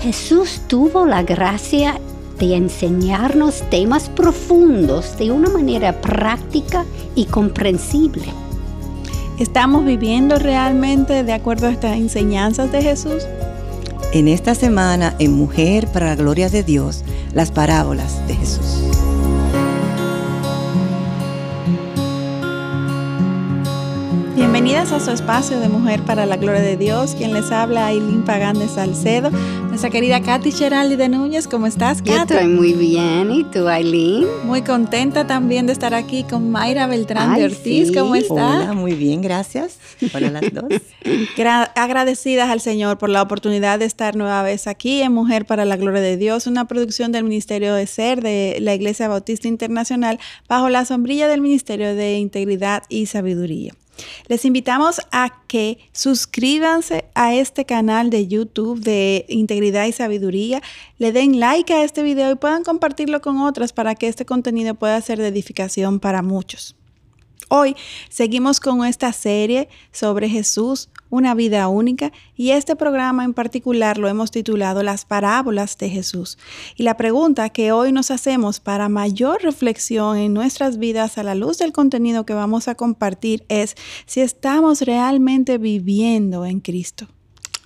Jesús tuvo la gracia de enseñarnos temas profundos de una manera práctica y comprensible. ¿Estamos viviendo realmente de acuerdo a estas enseñanzas de Jesús? En esta semana, en Mujer para la Gloria de Dios, las parábolas de Jesús. Bienvenidas a su espacio de Mujer para la Gloria de Dios. Quien les habla, Aileen Pagán de Salcedo. Nuestra querida Katy Cheraldi de Núñez. ¿Cómo estás, Katy? Yo estoy muy bien. ¿Y tú, Aileen? Muy contenta también de estar aquí con Mayra Beltrán de Ortiz. ¿Cómo estás? Hola, muy bien, gracias. Hola las dos. agradecidas al Señor por la oportunidad de estar nueva vez aquí en Mujer para la Gloria de Dios, una producción del Ministerio de Ser de la Iglesia Bautista Internacional bajo la sombrilla del Ministerio de Integridad y Sabiduría. Les invitamos a que suscríbanse a este canal de YouTube de Integridad y Sabiduría, le den like a este video y puedan compartirlo con otras para que este contenido pueda ser de edificación para muchos. Hoy seguimos con esta serie sobre Jesús, una vida única, y este programa en particular lo hemos titulado Las parábolas de Jesús. Y la pregunta que hoy nos hacemos para mayor reflexión en nuestras vidas a la luz del contenido que vamos a compartir es si estamos realmente viviendo en Cristo.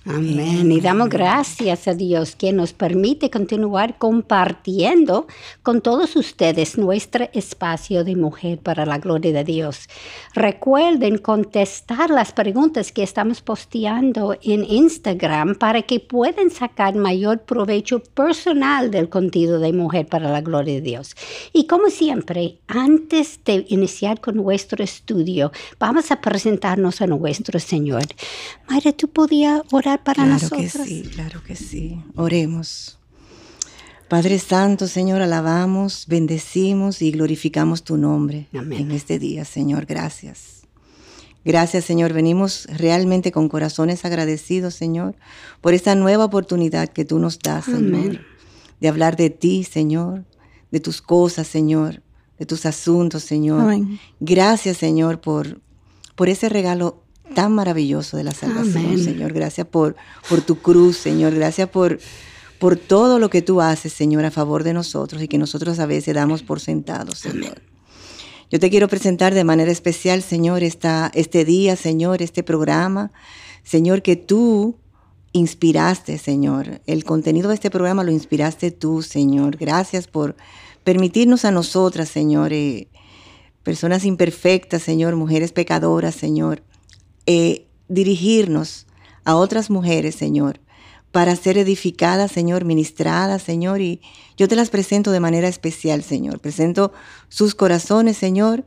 Amén. Y damos gracias a Dios que nos permite continuar compartiendo con todos ustedes nuestro espacio de mujer para la gloria de Dios. Recuerden contestar las preguntas que estamos posteando en Instagram para que puedan sacar mayor provecho personal del contenido de mujer para la gloria de Dios. Y como siempre, antes de iniciar con nuestro estudio, vamos a presentarnos a nuestro Señor. Madre, ¿tú podías orar? Para claro nosotros. Claro que sí, claro que sí. Oremos. Padre Santo, Señor, alabamos, bendecimos y glorificamos tu nombre en este día, Señor. Gracias. Gracias, Señor. Venimos realmente con corazones agradecidos, Señor, por esta nueva oportunidad que tú nos das, Señor, de hablar de ti, Señor, de tus cosas, Señor, de tus asuntos, Señor. Gracias, Señor, por, por ese regalo tan maravilloso de la salvación, Señor. Gracias por, por tu cruz, Señor. Gracias por, por todo lo que tú haces, Señor, a favor de nosotros y que nosotros a veces damos por sentados, Señor. Yo te quiero presentar de manera especial, Señor, esta, este día, Señor, este programa. Señor, que tú inspiraste, Señor. El contenido de este programa lo inspiraste tú, Señor. Gracias por permitirnos a nosotras, Señor, eh, personas imperfectas, Señor, mujeres pecadoras, Señor, eh, dirigirnos a otras mujeres, Señor, para ser edificadas, Señor, ministradas, Señor, y yo te las presento de manera especial, Señor. Presento sus corazones, Señor,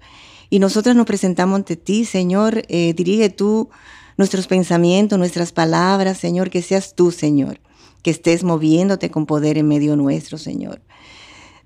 y nosotras nos presentamos ante ti, Señor. Eh, dirige tú nuestros pensamientos, nuestras palabras, Señor, que seas tú, Señor, que estés moviéndote con poder en medio nuestro, Señor.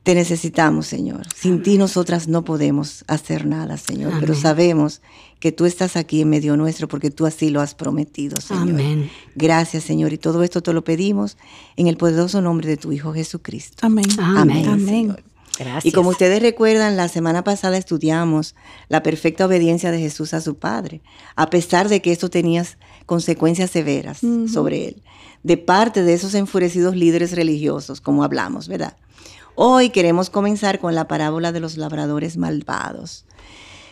Te necesitamos, Señor. Sin ti nosotras no podemos hacer nada, Señor, pero sabemos que tú estás aquí en medio nuestro porque tú así lo has prometido, Señor. Amén. Gracias, Señor, y todo esto te lo pedimos en el poderoso nombre de tu Hijo Jesucristo. Amén. Amén. Amén. Gracias. Y como ustedes recuerdan, la semana pasada estudiamos la perfecta obediencia de Jesús a su Padre, a pesar de que esto tenía consecuencias severas sobre él, de parte de esos enfurecidos líderes religiosos, como hablamos, ¿verdad? Hoy queremos comenzar con la parábola de los labradores malvados.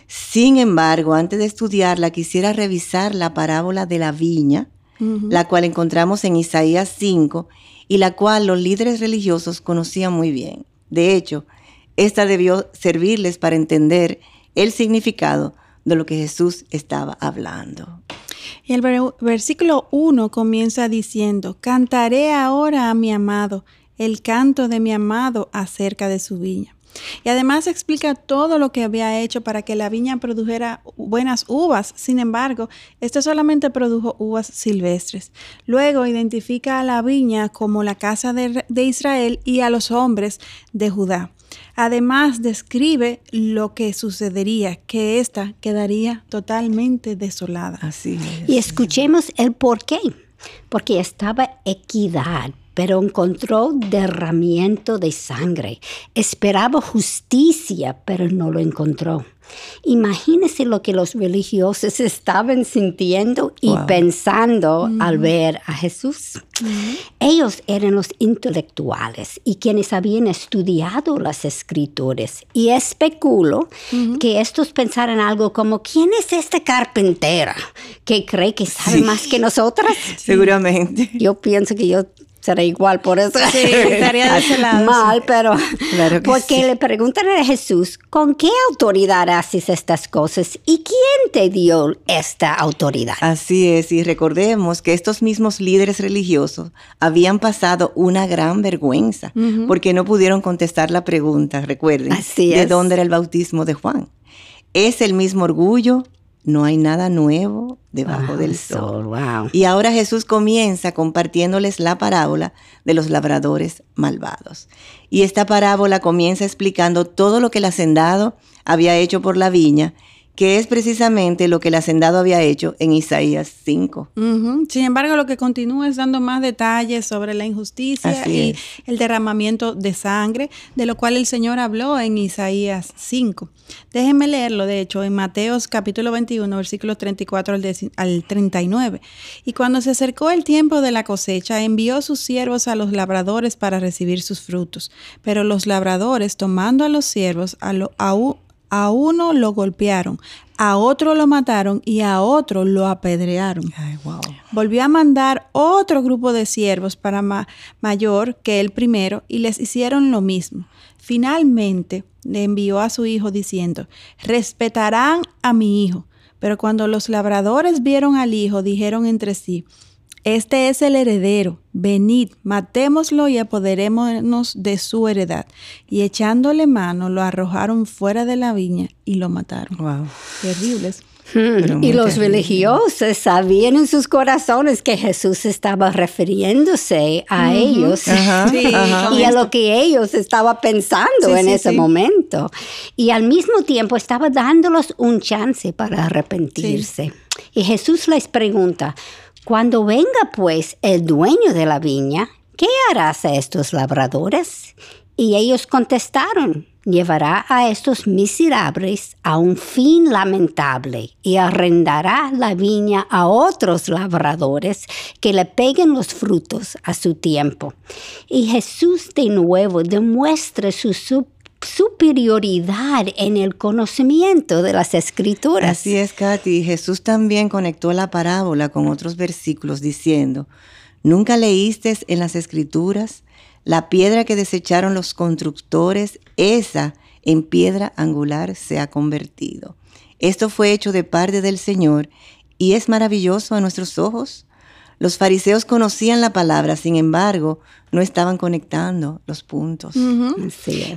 Sin embargo, antes de estudiarla, quisiera revisar la parábola de la viña, la cual encontramos en Isaías 5 y la cual los líderes religiosos conocían muy bien. De hecho, esta debió servirles para entender el significado de lo que Jesús estaba hablando. El versículo 1 comienza diciendo, cantaré ahora a mi amado el canto de mi amado acerca de su viña. Y además explica todo lo que había hecho para que la viña produjera buenas uvas. Sin embargo, este solamente produjo uvas silvestres. Luego identifica a la viña como la casa de, Israel y a los hombres de Judá. Además describe lo que sucedería, que ésta quedaría totalmente desolada. Así Y escuchemos el por qué. Porque estaba equidad pero encontró derramiento de sangre. Esperaba justicia, pero no lo encontró. Imagínense lo que los religiosos estaban sintiendo y pensando al ver a Jesús. Ellos eran los intelectuales y quienes habían estudiado las escrituras. Y especulo que estos pensaran algo como, ¿quién es esta carpintera que cree que sabe más que nosotras? Seguramente. Yo pienso que yo será igual, por eso sí, estaría de ese lado, mal, pero porque le preguntan a Jesús, ¿con qué autoridad haces estas cosas y quién te dio esta autoridad? Así es, y recordemos que estos mismos líderes religiosos habían pasado una gran vergüenza porque no pudieron contestar la pregunta, recuerden, de dónde era el bautismo de Juan. Es el mismo orgullo, no hay nada nuevo debajo del sol. Y ahora Jesús comienza compartiéndoles la parábola de los labradores malvados. Y esta parábola comienza explicando todo lo que el hacendado había hecho por la viña que es precisamente lo que el hacendado había hecho en Isaías 5. Sin embargo, lo que continúa es dando más detalles sobre la injusticia y el derramamiento de sangre, de lo cual el Señor habló en Isaías 5. Déjenme leerlo, de hecho, en Mateos capítulo 21, versículos 34 al, al 39. Y cuando se acercó el tiempo de la cosecha, envió sus siervos a los labradores para recibir sus frutos. Pero los labradores, tomando a los siervos, a, lo, a, a uno lo golpearon, a otro lo mataron y a otro lo apedrearon. Volvió a mandar otro grupo de siervos para mayor que el primero y les hicieron lo mismo. Finalmente le envió a su hijo diciendo, respetarán a mi hijo. Pero cuando los labradores vieron al hijo, dijeron entre sí, este es el heredero. Venid, matémoslo y apoderémonos de su heredad. Y echándole mano, lo arrojaron fuera de la viña y lo mataron. Wow. Terribles. Hmm, y los religiosos sabían en sus corazones que Jesús estaba refiriéndose a ellos y a lo que ellos estaban pensando en ese momento. Y al mismo tiempo estaba dándolos un chance para arrepentirse. Y Jesús les pregunta, cuando venga pues el dueño de la viña, ¿qué harás a estos labradores? Y ellos contestaron, llevará a estos miserables a un fin lamentable y arrendará la viña a otros labradores que le peguen los frutos a su tiempo. Y Jesús de nuevo demuestra su superioridad en el conocimiento de las escrituras. Así es, Katy. Jesús también conectó la parábola con otros versículos diciendo, ¿nunca leíste en las escrituras la piedra que desecharon los constructores, esa en piedra angular se ha convertido? Esto fue hecho de parte del Señor y es maravilloso a nuestros ojos. Los fariseos conocían la palabra, sin embargo, no estaban conectando los puntos.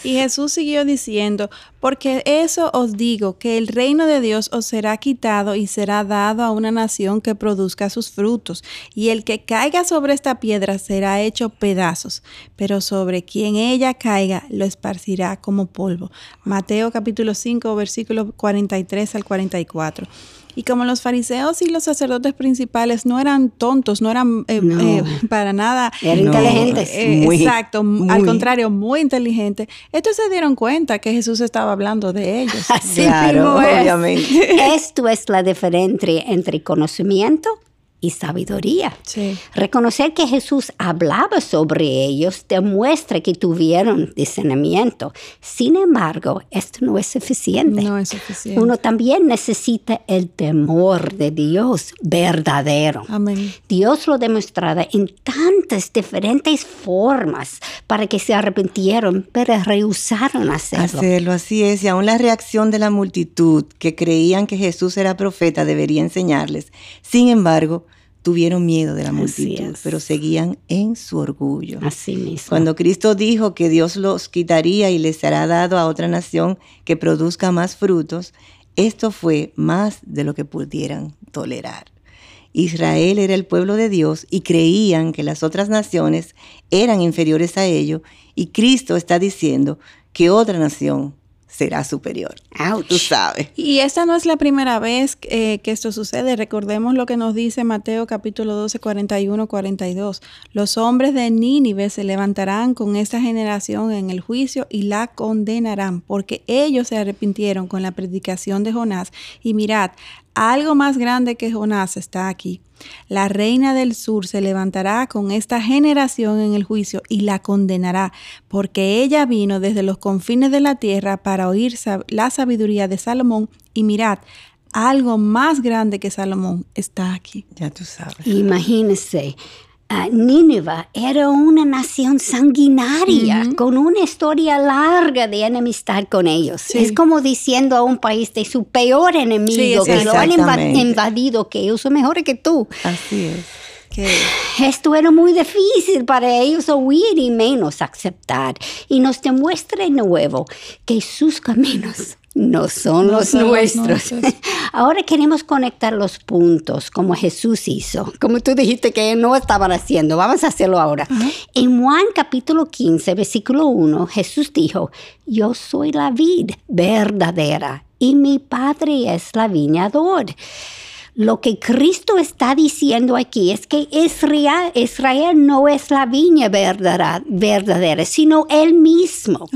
Y Jesús siguió diciendo, porque eso os digo, que el reino de Dios os será quitado y será dado a una nación que produzca sus frutos, y el que caiga sobre esta piedra será hecho pedazos, pero sobre quien ella caiga lo esparcirá como polvo. Mateo capítulo 5, versículos 43 al 44. Y como los fariseos y los sacerdotes principales no eran tontos, no eran eh, eh, para nada eran inteligentes. Eh, exacto, al contrario, muy inteligentes. Estos se dieron cuenta que Jesús estaba hablando de ellos. Así claro, obviamente. Esto es la diferencia entre conocimiento y sabiduría. Reconocer que Jesús hablaba sobre ellos demuestra que tuvieron discernimiento. Sin embargo, esto no es suficiente. No es suficiente. Uno también necesita el temor de Dios verdadero. Amén. Dios lo demostraba en tantas diferentes formas para que se arrepintieron, pero rehusaron hacerlo. Hacerlo, así es. Y aún la reacción de la multitud que creían que Jesús era profeta debería enseñarles. Sin embargo, tuvieron miedo de la multitud, pero seguían en su orgullo. Así mismo. Cuando Cristo dijo que Dios los quitaría y les será dado a otra nación que produzca más frutos, esto fue más de lo que pudieran tolerar. Israel era el pueblo de Dios y creían que las otras naciones eran inferiores a ellos y Cristo está diciendo que otra nación será superior. Tú sabes. Y esta no es la primera vez eh, que esto sucede. Recordemos lo que nos dice Mateo capítulo 12, 41, 42. Los hombres de Nínive se levantarán con esta generación en el juicio y la condenarán, porque ellos se arrepintieron con la predicación de Jonás. Y mirad, algo más grande que Jonás está aquí. La reina del sur se levantará con esta generación en el juicio y la condenará, porque ella vino desde los confines de la tierra para oír la sabiduría de Salomón y mirad, algo más grande que Salomón está aquí. Ya tú sabes. Imagínese Nínive era una nación sanguinaria con una historia larga de enemistad con ellos. Es como diciendo a un país de su peor enemigo que lo han invadido, que ellos son mejores que tú. Así es. Esto era muy difícil para ellos oír y menos aceptar. Y nos demuestra de nuevo que sus caminos no son los nuestros. Ahora queremos conectar los puntos como Jesús hizo, como tú dijiste que no estaban haciendo. Vamos a hacerlo ahora. En Juan capítulo 15, versículo 1, Jesús dijo, yo soy la vid verdadera y mi Padre es la viñador. Lo que Cristo está diciendo aquí es que Israel, Israel no es la viña verdadera, sino Él mismo.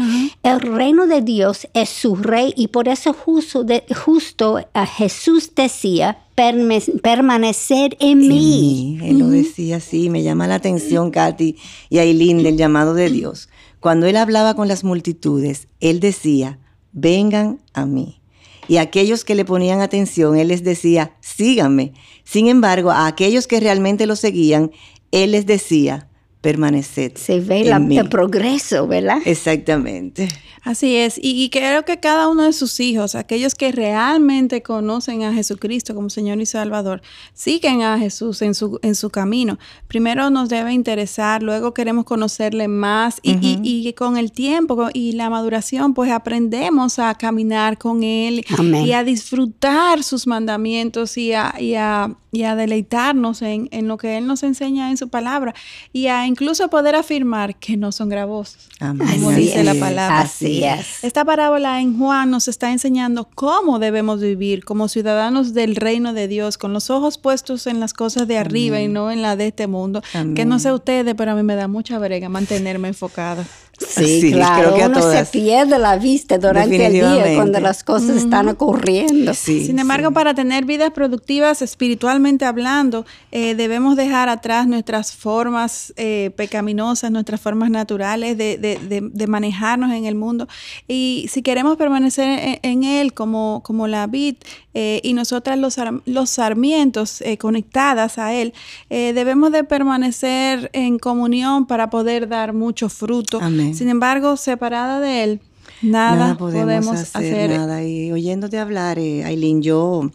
El reino de Dios es su rey y por eso justo, justo a Jesús decía, permanecer en, mí. Él lo decía así, me llama la atención, Katy y Aileen, del llamado de Dios. Cuando él hablaba con las multitudes, él decía, vengan a mí y a aquellos que le ponían atención, él les decía, síganme. Sin embargo, a aquellos que realmente lo seguían, él les decía, permaneced. Se ve el progreso, ¿verdad? Exactamente. Así es. Y, creo que cada uno de sus hijos, aquellos que realmente conocen a Jesucristo como Señor y Salvador, siguen a Jesús en su, en su camino. Primero nos debe interesar, luego queremos conocerle más y, y, con el tiempo y la maduración, pues aprendemos a caminar con Él y a disfrutar sus mandamientos y a, y a, y a deleitarnos en, en, lo que Él nos enseña en su palabra y a incluso poder afirmar que no son gravosos, como dice la palabra. Así es. Esta parábola en Juan nos está enseñando cómo debemos vivir como ciudadanos del reino de Dios, con los ojos puestos en las cosas de arriba y no en la de este mundo. Que no sé ustedes, pero a mí me da mucha brega mantenerme enfocada. Sí, claro, creo que uno se pierde la vista durante el día cuando las cosas están ocurriendo. Sin embargo, para tener vidas productivas espiritualmente hablando, eh, debemos dejar atrás nuestras formas eh, pecaminosas, nuestras formas naturales de, de, de, manejarnos en el mundo. Y si queremos permanecer en, Él como, como la vid eh, y nosotras los, los sarmientos conectadas a Él, debemos de permanecer en comunión para poder dar mucho fruto. Amén. Sin embargo, separada de Él, nada, podemos, hacer, Nada. Y oyéndote hablar, eh, Aileen, yo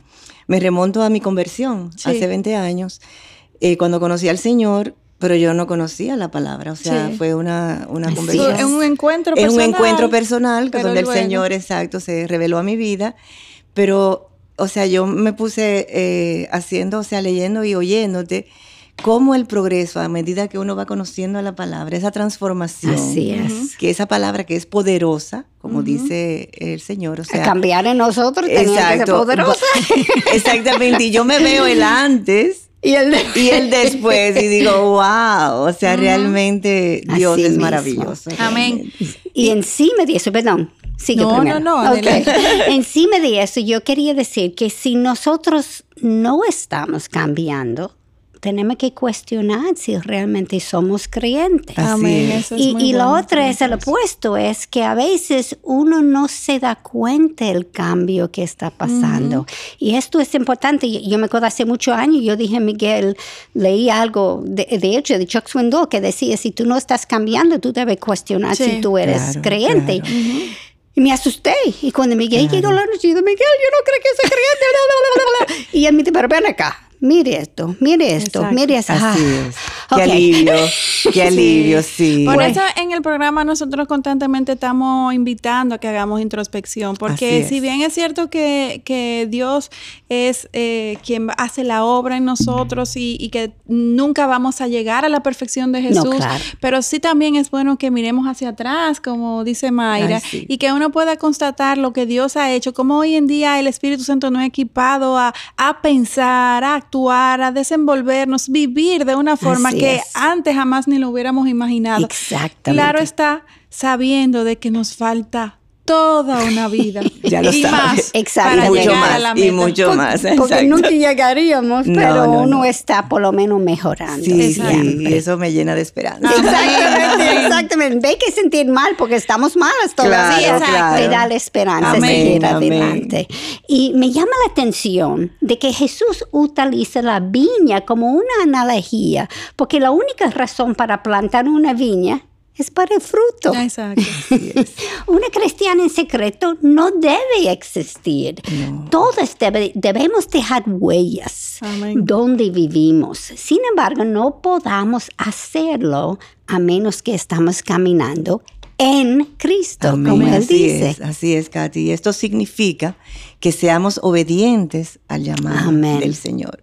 me remonto a mi conversión hace 20 años, eh, cuando conocí al Señor, pero yo no conocía la palabra, o sea, fue una, una conversión. Es un encuentro personal. Es un encuentro personal donde el Señor, exacto, se reveló a mi vida, pero, o sea, yo me puse eh, haciendo, o sea, leyendo y oyéndote, cómo el progreso, a medida que uno va conociendo a la palabra, esa transformación, Así es. que esa palabra que es poderosa, como dice el Señor, o sea, cambiar en nosotros tenía que ser poderosa. Exactamente, y yo me veo el antes y el, y el después y digo, wow, o sea, realmente Dios es maravilloso. Amén. Y encima de eso, perdón, Sigue no, no, no, Encima de eso, yo quería decir que si nosotros no estamos cambiando, tenemos que cuestionar si realmente somos creyentes. Amén. y, y lo otro es el opuesto, es que a veces uno no se da cuenta del cambio que está pasando. Y esto es importante. Yo me acuerdo hace muchos años, yo dije, Miguel, leí algo, de, hecho, de Chuck Swindoll, que decía, si tú no estás cambiando, tú debes cuestionar si tú eres creyente. Y me asusté. Y cuando Miguel llegó la noche, yo dije, Miguel, yo no creo que sea creyente. y él me dijo, pero ven acá mire esto, mire esto, mire esto. Así es. Qué alivio, qué alivio, sí. Por eso en el programa nosotros constantemente estamos invitando a que hagamos introspección, porque si bien es cierto que, que Dios es eh, quien hace la obra en nosotros y, que nunca vamos a llegar a la perfección de Jesús, pero sí también es bueno que miremos hacia atrás, como dice Mayra, y que uno pueda constatar lo que Dios ha hecho, como hoy en día el Espíritu Santo nos ha equipado a, a pensar, a actuar, a desenvolvernos, vivir de una forma que antes jamás ni lo hubiéramos imaginado. Exactamente. Claro está, sabiendo de que nos falta toda una vida. Ya lo y Más Exacto. Y mucho más. Y mucho más. Porque nunca llegaríamos, pero uno está por lo menos mejorando. Sí, sí, y eso me llena de esperanza. Exactamente, exactamente. Ve que sentir mal porque estamos malas todavía. Claro, claro. Te da la esperanza de seguir adelante. Y me llama la atención de que Jesús utiliza la viña como una analogía, porque la única razón para plantar una viña es para el fruto. Exacto. Una cristiana en secreto no debe existir. Todos debemos dejar huellas donde vivimos. Sin embargo, no podamos hacerlo a menos que estamos caminando en Cristo, como Él así dice. Es, así es, Katy. Esto significa que seamos obedientes al llamado del Señor.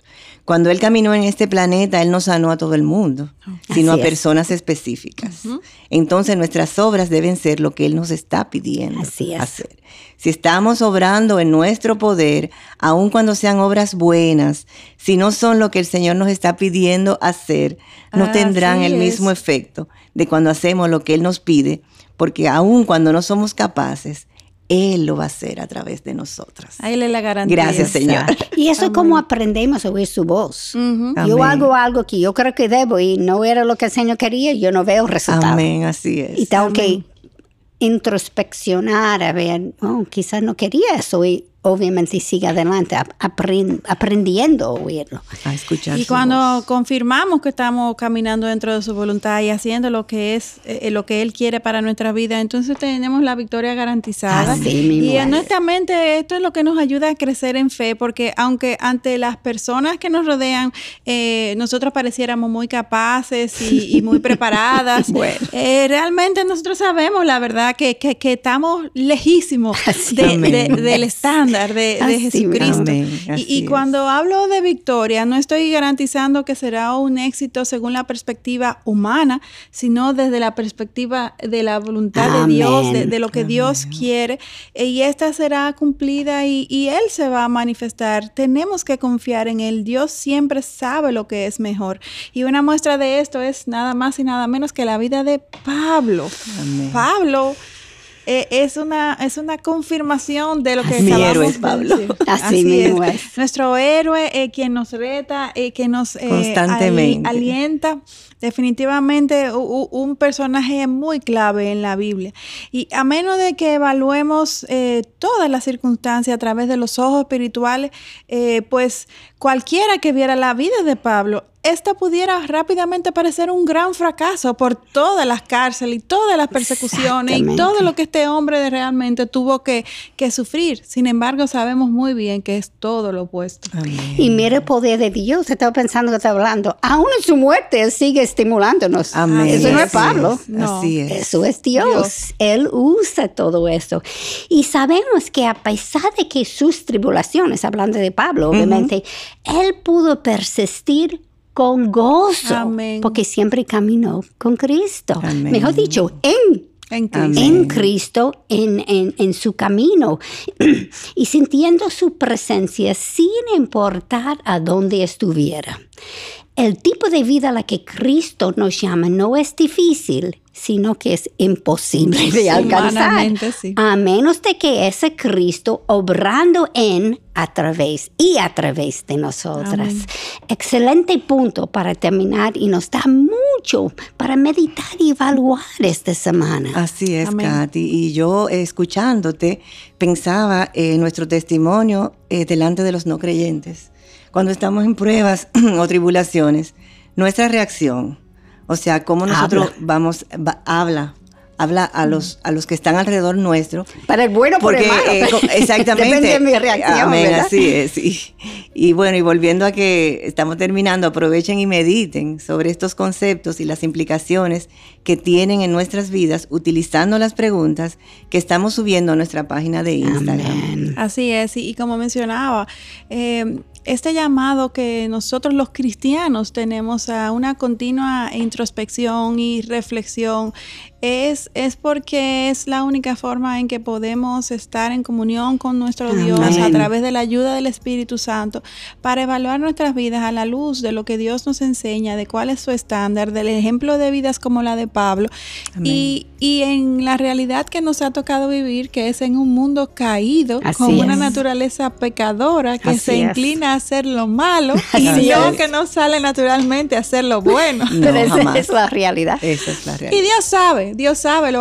Cuando Él caminó en este planeta, Él no sanó a todo el mundo, sino a personas específicas. Entonces nuestras obras deben ser lo que Él nos está pidiendo hacer. Si estamos obrando en nuestro poder, aun cuando sean obras buenas, si no son lo que el Señor nos está pidiendo hacer, no tendrán el mismo efecto de cuando hacemos lo que Él nos pide, porque aun cuando no somos capaces, él lo va a hacer a través de nosotras. Ahí le la garantía. Gracias, Señor. Y eso es como aprendemos a oír su voz. Yo hago algo que yo creo que debo y no era lo que el Señor quería, yo no veo resultado. Amén, así es. Y tengo que introspeccionar, a ver, oh, quizás no quería eso y obviamente sigue adelante aprendiendo a oírlo. A escuchar. Y cuando confirmamos que estamos caminando dentro de su voluntad y haciendo lo que es eh, eh, lo que él quiere para nuestra vida, entonces tenemos la victoria garantizada. y honestamente esto es lo que nos ayuda a crecer en fe, porque aunque ante las personas que nos rodean eh, nosotros pareciéramos muy capaces y, muy preparadas, realmente nosotros sabemos la verdad que, que, estamos lejísimos del estándar de, Jesucristo. y, cuando hablo de victoria, no estoy garantizando que será un éxito según la perspectiva humana, sino desde la perspectiva de la voluntad de Dios, de, lo que Dios quiere. Y esta será cumplida y, y Él se va a manifestar. Tenemos que confiar en Él. Dios siempre sabe lo que es mejor. Y una muestra de esto es nada más y nada menos que la vida de Pablo. Pablo eh, es, una, es una confirmación de lo que héroe es Pablo. Así, es. Nuestro héroe, eh, quien nos reta, eh, que nos Constantemente. alienta definitivamente un personaje muy clave en la Biblia. Y a menos de que evaluemos todas las circunstancias a través de los ojos espirituales, pues cualquiera que viera la vida de Pablo esta pudiera rápidamente parecer un gran fracaso por todas las cárceles y todas las persecuciones y todo lo que este hombre realmente tuvo que, sufrir. Sin embargo, sabemos muy bien que es todo lo opuesto. Y mire el poder de Dios. Estaba pensando que está hablando. Aún en su muerte, Él sigue estimulándonos. Eso no es Pablo. Así es. Eso es Dios. Él usa todo esto. Y sabemos que a pesar de que sus tribulaciones, hablando de Pablo, obviamente, Él pudo persistir con gozo, porque siempre caminó con Cristo. Mejor dicho, en en Cristo, en, en, su camino. Y sintiendo su presencia sin importar a dónde estuviera. El tipo de vida a la que Cristo nos llama no es difícil, sino que es imposible de alcanzar. A menos de que ese Cristo obrando en, a través y a través de nosotras. Excelente punto para terminar y nos da mucho para meditar y evaluar esta semana. Así es, Katy. Y yo escuchándote pensaba en nuestro testimonio eh, delante de los no creyentes. Cuando estamos en pruebas o tribulaciones, nuestra reacción o sea, cómo nosotros vamos, habla, habla a los, a los que están alrededor nuestro. Para el bueno, porque, por el malo. Eh, exactamente. Depende de mi reacción. Amén, así es. Y, y, bueno, y volviendo a que estamos terminando, aprovechen y mediten sobre estos conceptos y las implicaciones que tienen en nuestras vidas utilizando las preguntas que estamos subiendo a nuestra página de Instagram. Así es, y, como mencionaba, eh, este llamado que nosotros los cristianos tenemos a una continua introspección y reflexión es, es porque es la única forma en que podemos estar en comunión con nuestro Dios a través de la ayuda del Espíritu Santo para evaluar nuestras vidas a la luz de lo que Dios nos enseña, de cuál es su estándar, del ejemplo de vidas como la de Pablo. Y, y, en la realidad que nos ha tocado vivir, que es en un mundo caído, con una naturaleza pecadora que se inclina a hacer lo malo y no que no sale naturalmente a hacer lo bueno. Pero esa es la realidad. Esa es la realidad. Y Dios sabe Dios sabe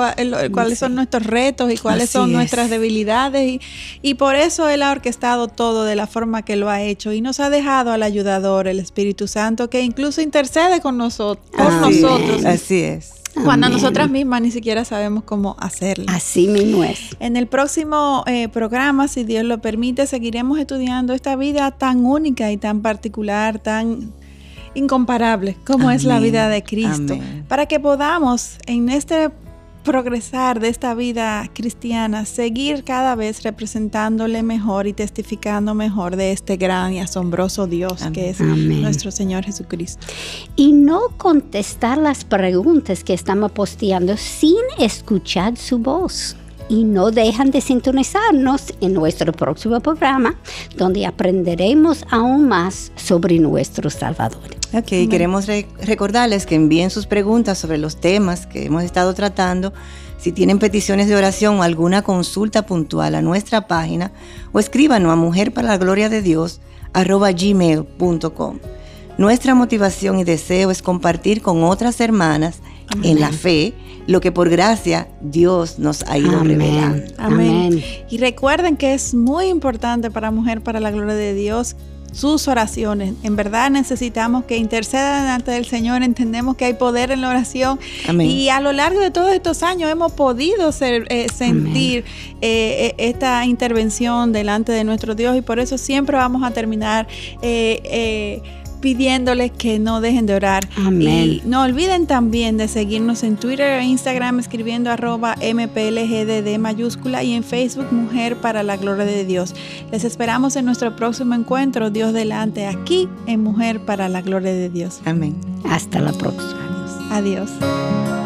cuáles son nuestros retos y cuáles son nuestras debilidades y, por eso Él ha orquestado todo de la forma que lo ha hecho y nos ha dejado al ayudador, el Espíritu Santo, que incluso intercede con nosotros, por nosotros. Así es. Cuando nosotras mismas ni siquiera sabemos cómo hacerlo. Así mismo es. En el próximo eh, programa, si Dios lo permite, seguiremos estudiando esta vida tan única y tan particular, tan incomparable como es la vida de Cristo, para que podamos en este progresar de esta vida cristiana, seguir cada vez representándole mejor y testificando mejor de este gran y asombroso Dios que es nuestro Señor Jesucristo. Y no contestar las preguntas que estamos posteando sin escuchar su voz y no dejan de sintonizarnos en nuestro próximo programa, donde aprenderemos aún más sobre nuestro Salvador. Ok, queremos recordarles que envíen sus preguntas sobre los temas que hemos estado tratando. Si tienen peticiones de oración o alguna consulta puntual a nuestra página o escríbanos a mujer para la gloria de Dios gmail.com. Nuestra motivación y deseo es compartir con otras hermanas en la fe lo que por gracia Dios nos ha ido revelando. Amén. Y recuerden que es muy importante para Mujer para la Gloria de Dios sus oraciones. En verdad necesitamos que intercedan delante del Señor. Entendemos que hay poder en la oración. Y a lo largo de todos estos años hemos podido ser, eh, sentir eh, eh, esta intervención delante de nuestro Dios y por eso siempre vamos a terminar pidiéndoles que no dejen de orar. Amén. Y no olviden también de seguirnos en Twitter e Instagram escribiendo arroba MPLGDD mayúscula y en Facebook Mujer para la Gloria de Dios. Les esperamos en nuestro próximo encuentro, Dios delante, aquí en Mujer para la Gloria de Dios. Amén. Hasta la próxima. Adiós. Adiós.